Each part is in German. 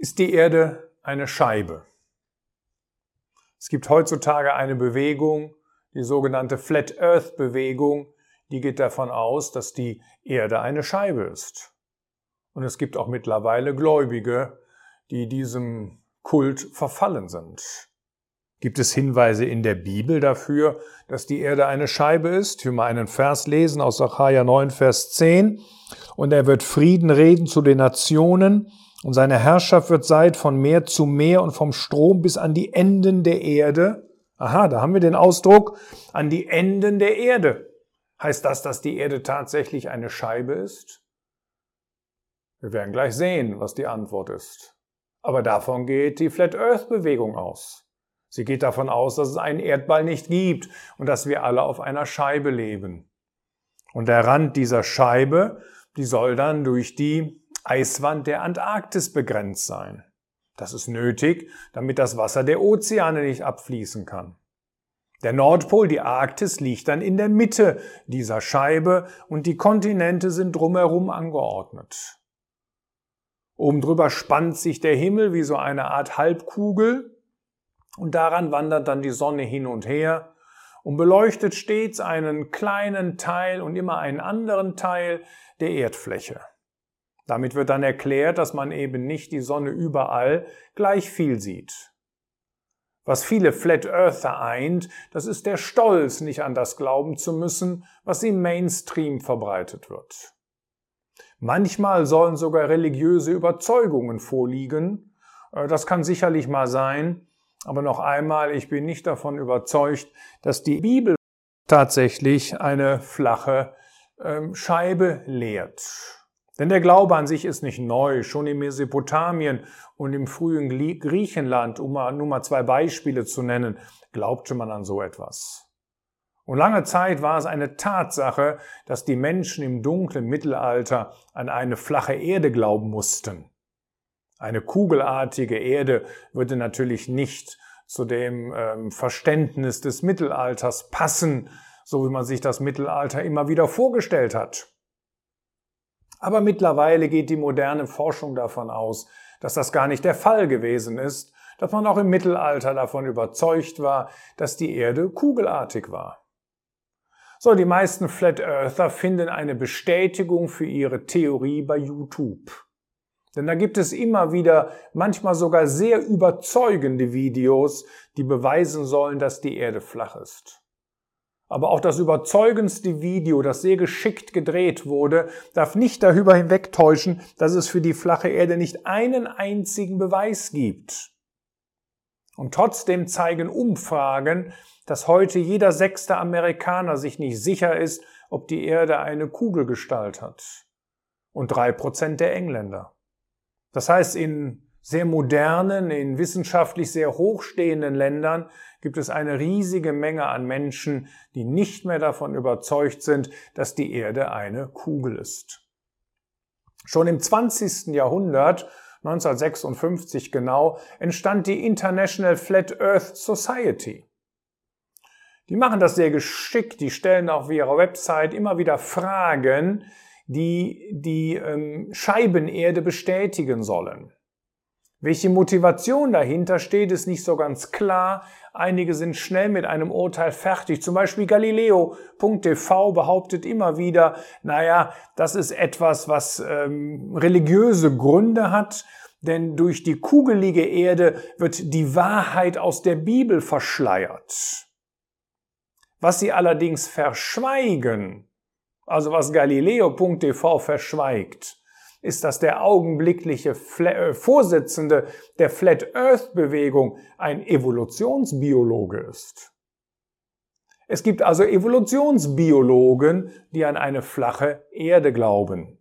Ist die Erde eine Scheibe? Es gibt heutzutage eine Bewegung, die sogenannte Flat Earth Bewegung, die geht davon aus, dass die Erde eine Scheibe ist. Und es gibt auch mittlerweile Gläubige, die diesem Kult verfallen sind. Gibt es Hinweise in der Bibel dafür, dass die Erde eine Scheibe ist? Will mal einen Vers lesen aus Sacharja 9, Vers 10. Und er wird Frieden reden zu den Nationen und seine Herrschaft wird sein von Meer zu Meer und vom Strom bis an die Enden der Erde. Aha, da haben wir den Ausdruck an die Enden der Erde. Heißt das, dass die Erde tatsächlich eine Scheibe ist? Wir werden gleich sehen, was die Antwort ist. Aber davon geht die Flat Earth Bewegung aus. Sie geht davon aus, dass es einen Erdball nicht gibt und dass wir alle auf einer Scheibe leben. Und der Rand dieser Scheibe, die soll dann durch die Eiswand der Antarktis begrenzt sein. Das ist nötig, damit das Wasser der Ozeane nicht abfließen kann. Der Nordpol, die Arktis, liegt dann in der Mitte dieser Scheibe und die Kontinente sind drumherum angeordnet. Oben drüber spannt sich der Himmel wie so eine Art Halbkugel und daran wandert dann die Sonne hin und her und beleuchtet stets einen kleinen Teil und immer einen anderen Teil der Erdfläche. Damit wird dann erklärt, dass man eben nicht die Sonne überall gleich viel sieht. Was viele Flat Earther eint, das ist der Stolz, nicht an das glauben zu müssen, was im Mainstream verbreitet wird. Manchmal sollen sogar religiöse Überzeugungen vorliegen. Äh, das kann sicherlich mal sein. Aber noch einmal, ich bin nicht davon überzeugt, dass die Bibel tatsächlich eine flache ähm, Scheibe lehrt. Denn der Glaube an sich ist nicht neu. Schon in Mesopotamien und im frühen Griechenland, um nur mal zwei Beispiele zu nennen, glaubte man an so etwas. Und lange Zeit war es eine Tatsache, dass die Menschen im dunklen Mittelalter an eine flache Erde glauben mussten. Eine kugelartige Erde würde natürlich nicht zu dem ähm, Verständnis des Mittelalters passen, so wie man sich das Mittelalter immer wieder vorgestellt hat. Aber mittlerweile geht die moderne Forschung davon aus, dass das gar nicht der Fall gewesen ist, dass man auch im Mittelalter davon überzeugt war, dass die Erde kugelartig war. So, die meisten Flat Earther finden eine Bestätigung für ihre Theorie bei YouTube. Denn da gibt es immer wieder, manchmal sogar sehr überzeugende Videos, die beweisen sollen, dass die Erde flach ist. Aber auch das überzeugendste Video, das sehr geschickt gedreht wurde, darf nicht darüber hinwegtäuschen, dass es für die flache Erde nicht einen einzigen Beweis gibt. Und trotzdem zeigen Umfragen, dass heute jeder sechste Amerikaner sich nicht sicher ist, ob die Erde eine Kugelgestalt hat. Und drei Prozent der Engländer. Das heißt, in sehr modernen, in wissenschaftlich sehr hochstehenden Ländern gibt es eine riesige Menge an Menschen, die nicht mehr davon überzeugt sind, dass die Erde eine Kugel ist. Schon im 20. Jahrhundert 1956 genau, entstand die International Flat Earth Society. Die machen das sehr geschickt, die stellen auf ihrer Website immer wieder Fragen, die die ähm, Scheibenerde bestätigen sollen. Welche Motivation dahinter steht, ist nicht so ganz klar. Einige sind schnell mit einem Urteil fertig. Zum Beispiel Galileo.tv behauptet immer wieder, naja, das ist etwas, was ähm, religiöse Gründe hat, denn durch die kugelige Erde wird die Wahrheit aus der Bibel verschleiert. Was sie allerdings verschweigen, also was Galileo.tv verschweigt, ist, dass der augenblickliche äh, Vorsitzende der Flat Earth Bewegung ein Evolutionsbiologe ist. Es gibt also Evolutionsbiologen, die an eine flache Erde glauben.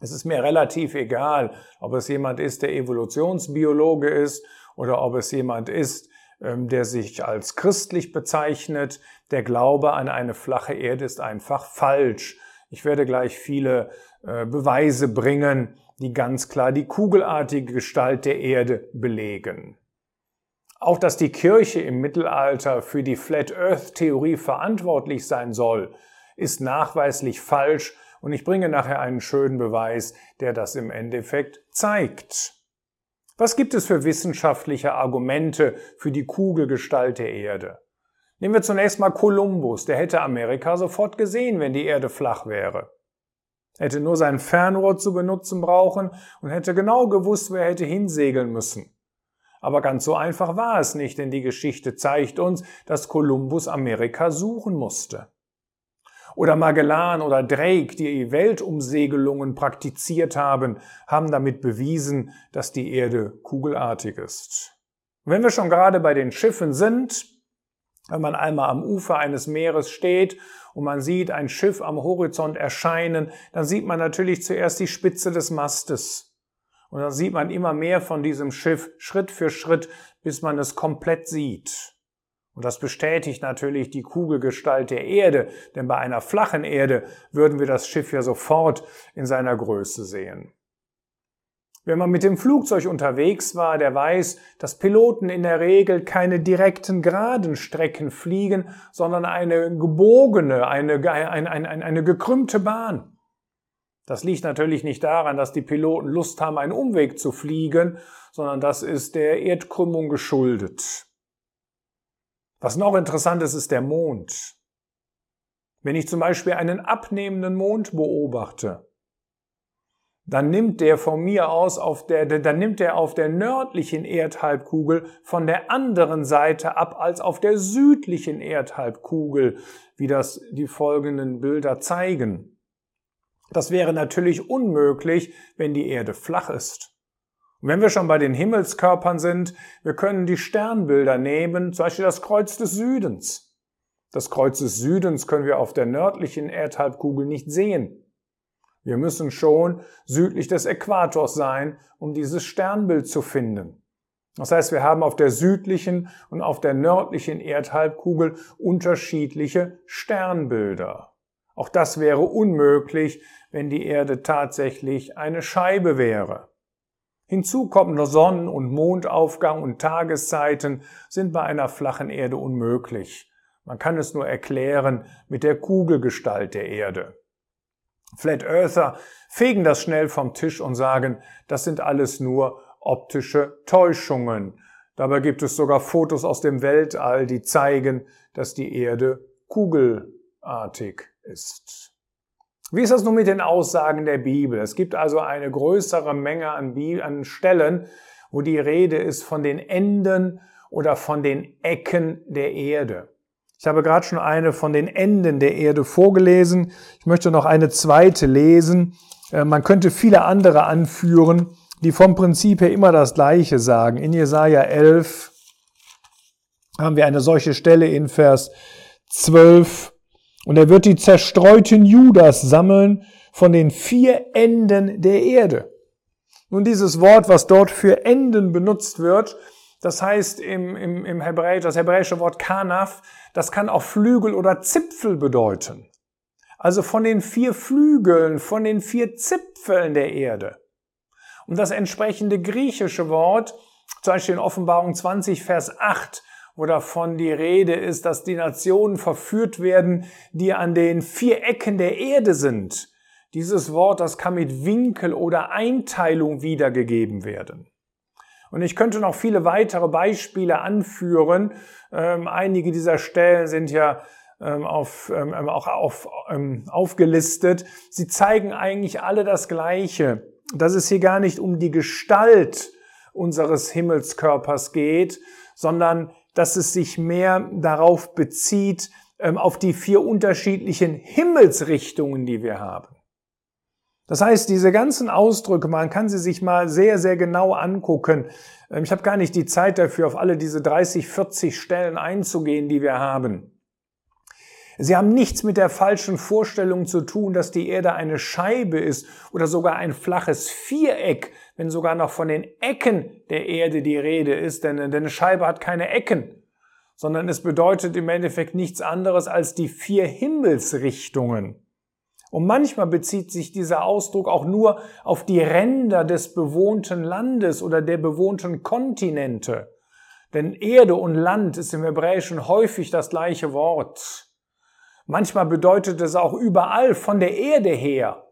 Es ist mir relativ egal, ob es jemand ist, der Evolutionsbiologe ist oder ob es jemand ist, ähm, der sich als christlich bezeichnet. Der Glaube an eine flache Erde ist einfach falsch. Ich werde gleich viele Beweise bringen, die ganz klar die kugelartige Gestalt der Erde belegen. Auch dass die Kirche im Mittelalter für die Flat Earth Theorie verantwortlich sein soll, ist nachweislich falsch und ich bringe nachher einen schönen Beweis, der das im Endeffekt zeigt. Was gibt es für wissenschaftliche Argumente für die Kugelgestalt der Erde? Nehmen wir zunächst mal Kolumbus. Der hätte Amerika sofort gesehen, wenn die Erde flach wäre. Hätte nur sein Fernrohr zu benutzen brauchen und hätte genau gewusst, wer hätte hinsegeln müssen. Aber ganz so einfach war es nicht, denn die Geschichte zeigt uns, dass Kolumbus Amerika suchen musste oder Magellan oder Drake, die Weltumsegelungen praktiziert haben, haben damit bewiesen, dass die Erde kugelartig ist. Und wenn wir schon gerade bei den Schiffen sind, wenn man einmal am Ufer eines Meeres steht und man sieht ein Schiff am Horizont erscheinen, dann sieht man natürlich zuerst die Spitze des Mastes. Und dann sieht man immer mehr von diesem Schiff Schritt für Schritt, bis man es komplett sieht. Und das bestätigt natürlich die Kugelgestalt der Erde, denn bei einer flachen Erde würden wir das Schiff ja sofort in seiner Größe sehen. Wenn man mit dem Flugzeug unterwegs war, der weiß, dass Piloten in der Regel keine direkten geraden Strecken fliegen, sondern eine gebogene, eine, eine, eine, eine gekrümmte Bahn. Das liegt natürlich nicht daran, dass die Piloten Lust haben, einen Umweg zu fliegen, sondern das ist der Erdkrümmung geschuldet. Was noch interessant ist, ist der Mond. Wenn ich zum Beispiel einen abnehmenden Mond beobachte, dann nimmt der von mir aus auf der, dann nimmt er auf der nördlichen Erdhalbkugel von der anderen Seite ab als auf der südlichen Erdhalbkugel, wie das die folgenden Bilder zeigen. Das wäre natürlich unmöglich, wenn die Erde flach ist. Und wenn wir schon bei den Himmelskörpern sind, wir können die Sternbilder nehmen, zum Beispiel das Kreuz des Südens. Das Kreuz des Südens können wir auf der nördlichen Erdhalbkugel nicht sehen. Wir müssen schon südlich des Äquators sein, um dieses Sternbild zu finden. Das heißt, wir haben auf der südlichen und auf der nördlichen Erdhalbkugel unterschiedliche Sternbilder. Auch das wäre unmöglich, wenn die Erde tatsächlich eine Scheibe wäre. Hinzu kommt noch Sonnen- und Mondaufgang und Tageszeiten sind bei einer flachen Erde unmöglich. Man kann es nur erklären mit der Kugelgestalt der Erde. Flat Earther fegen das schnell vom Tisch und sagen, das sind alles nur optische Täuschungen. Dabei gibt es sogar Fotos aus dem Weltall, die zeigen, dass die Erde kugelartig ist. Wie ist das nun mit den Aussagen der Bibel? Es gibt also eine größere Menge an, an Stellen, wo die Rede ist von den Enden oder von den Ecken der Erde. Ich habe gerade schon eine von den Enden der Erde vorgelesen. Ich möchte noch eine zweite lesen. Äh, man könnte viele andere anführen, die vom Prinzip her immer das Gleiche sagen. In Jesaja 11 haben wir eine solche Stelle in Vers 12. Und er wird die zerstreuten Judas sammeln von den vier Enden der Erde. Nun dieses Wort, was dort für Enden benutzt wird, das heißt im, im, im Hebräisch, das hebräische Wort Kanaf, das kann auch Flügel oder Zipfel bedeuten. Also von den vier Flügeln, von den vier Zipfeln der Erde. Und das entsprechende griechische Wort, zum Beispiel in Offenbarung 20, Vers 8, wo davon die Rede ist, dass die Nationen verführt werden, die an den vier Ecken der Erde sind. Dieses Wort, das kann mit Winkel oder Einteilung wiedergegeben werden. Und ich könnte noch viele weitere Beispiele anführen. Ähm, einige dieser Stellen sind ja ähm, auf, ähm, auch auf, ähm, aufgelistet. Sie zeigen eigentlich alle das Gleiche, dass es hier gar nicht um die Gestalt unseres Himmelskörpers geht, sondern dass es sich mehr darauf bezieht, ähm, auf die vier unterschiedlichen Himmelsrichtungen, die wir haben. Das heißt, diese ganzen Ausdrücke, man kann sie sich mal sehr, sehr genau angucken. Ähm, ich habe gar nicht die Zeit dafür, auf alle diese 30, 40 Stellen einzugehen, die wir haben. Sie haben nichts mit der falschen Vorstellung zu tun, dass die Erde eine Scheibe ist oder sogar ein flaches Viereck, wenn sogar noch von den Ecken der Erde die Rede ist, denn, denn eine Scheibe hat keine Ecken, sondern es bedeutet im Endeffekt nichts anderes als die vier Himmelsrichtungen. Und manchmal bezieht sich dieser Ausdruck auch nur auf die Ränder des bewohnten Landes oder der bewohnten Kontinente. Denn Erde und Land ist im Hebräischen häufig das gleiche Wort. Manchmal bedeutet es auch überall von der Erde her.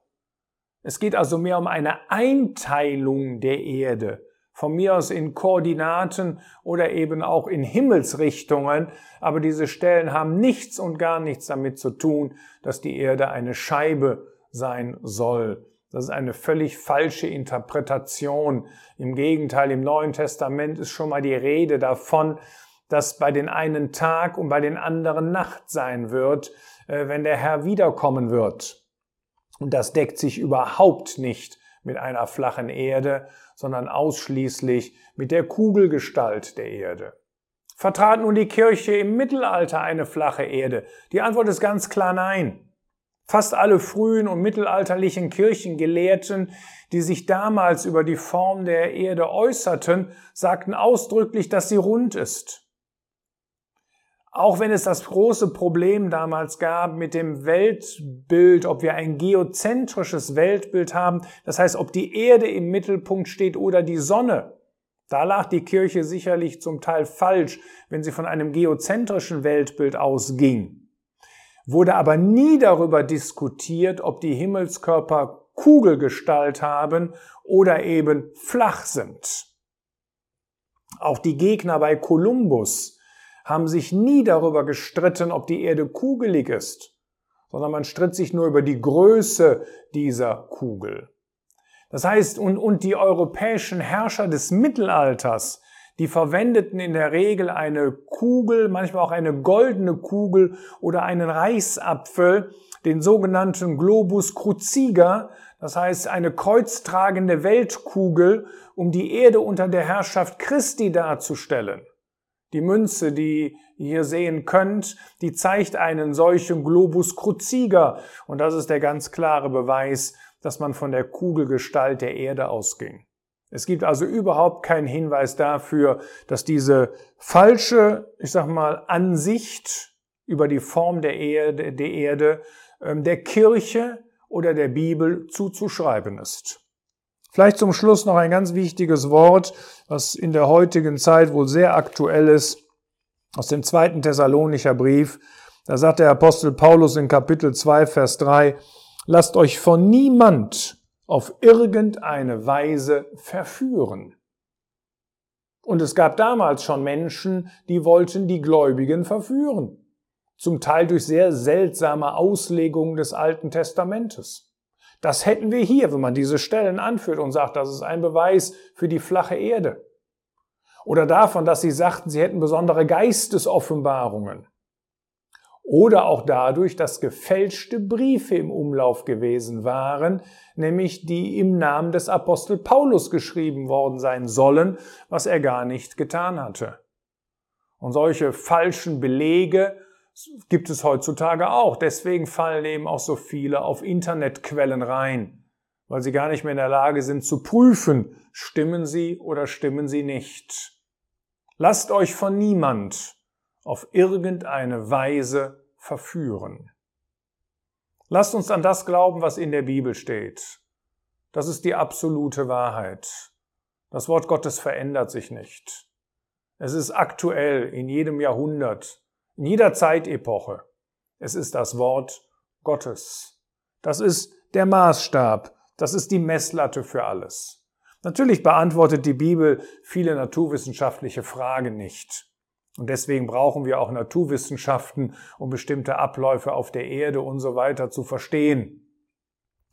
Es geht also mehr um eine Einteilung der Erde von mir aus in Koordinaten oder eben auch in Himmelsrichtungen, aber diese Stellen haben nichts und gar nichts damit zu tun, dass die Erde eine Scheibe sein soll. Das ist eine völlig falsche Interpretation. Im Gegenteil, im Neuen Testament ist schon mal die Rede davon, dass bei den einen Tag und bei den anderen Nacht sein wird, äh, wenn der Herr wiederkommen wird. Und das deckt sich überhaupt nicht mit einer flachen Erde, sondern ausschließlich mit der Kugelgestalt der Erde. Vertrat nun die Kirche im Mittelalter eine flache Erde? Die Antwort ist ganz klar nein. Fast alle frühen und mittelalterlichen Kirchengelehrten, die sich damals über die Form der Erde äußerten, sagten ausdrücklich, dass sie rund ist. Auch wenn es das große Problem damals gab mit dem Weltbild, ob wir ein geozentrisches Weltbild haben, das heißt, ob die Erde im Mittelpunkt steht oder die Sonne. Da lag die Kirche sicherlich zum Teil falsch, wenn sie von einem geozentrischen Weltbild ausging. Wurde aber nie darüber diskutiert, ob die Himmelskörper Kugelgestalt haben oder eben flach sind. Auch die Gegner bei Kolumbus haben sich nie darüber gestritten, ob die Erde kugelig ist, sondern man stritt sich nur über die Größe dieser Kugel. Das heißt, und, und die europäischen Herrscher des Mittelalters, die verwendeten in der Regel eine Kugel, manchmal auch eine goldene Kugel oder einen Reichsapfel, den sogenannten Globus cruciger, das heißt eine kreuztragende Weltkugel, um die Erde unter der Herrschaft Christi darzustellen. Die Münze, die ihr hier sehen könnt, die zeigt einen solchen Globus cruciger. Und das ist der ganz klare Beweis, dass man von der Kugelgestalt der Erde ausging. Es gibt also überhaupt keinen Hinweis dafür, dass diese falsche, ich sag mal, Ansicht über die Form der Erde, der, Erde, ähm, der Kirche oder der Bibel zuzuschreiben ist. Vielleicht zum Schluss noch ein ganz wichtiges Wort, was in der heutigen Zeit wohl sehr aktuell ist, aus dem zweiten Thessalonicher Brief. Da sagt der Apostel Paulus in Kapitel 2, Vers 3, lasst euch von niemand auf irgendeine Weise verführen. Und es gab damals schon Menschen, die wollten die Gläubigen verführen. Zum Teil durch sehr seltsame Auslegungen des Alten Testamentes. Das hätten wir hier, wenn man diese Stellen anführt und sagt, das ist ein Beweis für die flache Erde. Oder davon, dass sie sagten, sie hätten besondere Geistesoffenbarungen. Oder auch dadurch, dass gefälschte Briefe im Umlauf gewesen waren, nämlich die im Namen des Apostel Paulus geschrieben worden sein sollen, was er gar nicht getan hatte. Und solche falschen Belege gibt es heutzutage auch. Deswegen fallen eben auch so viele auf Internetquellen rein, weil sie gar nicht mehr in der Lage sind zu prüfen, stimmen sie oder stimmen sie nicht. Lasst euch von niemand auf irgendeine Weise verführen. Lasst uns an das glauben, was in der Bibel steht. Das ist die absolute Wahrheit. Das Wort Gottes verändert sich nicht. Es ist aktuell in jedem Jahrhundert in jeder Zeitepoche. Es ist das Wort Gottes. Das ist der Maßstab. Das ist die Messlatte für alles. Natürlich beantwortet die Bibel viele naturwissenschaftliche Fragen nicht. Und deswegen brauchen wir auch Naturwissenschaften, um bestimmte Abläufe auf der Erde und so weiter zu verstehen.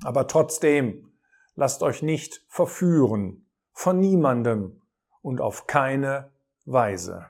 Aber trotzdem, lasst euch nicht verführen von niemandem und auf keine Weise.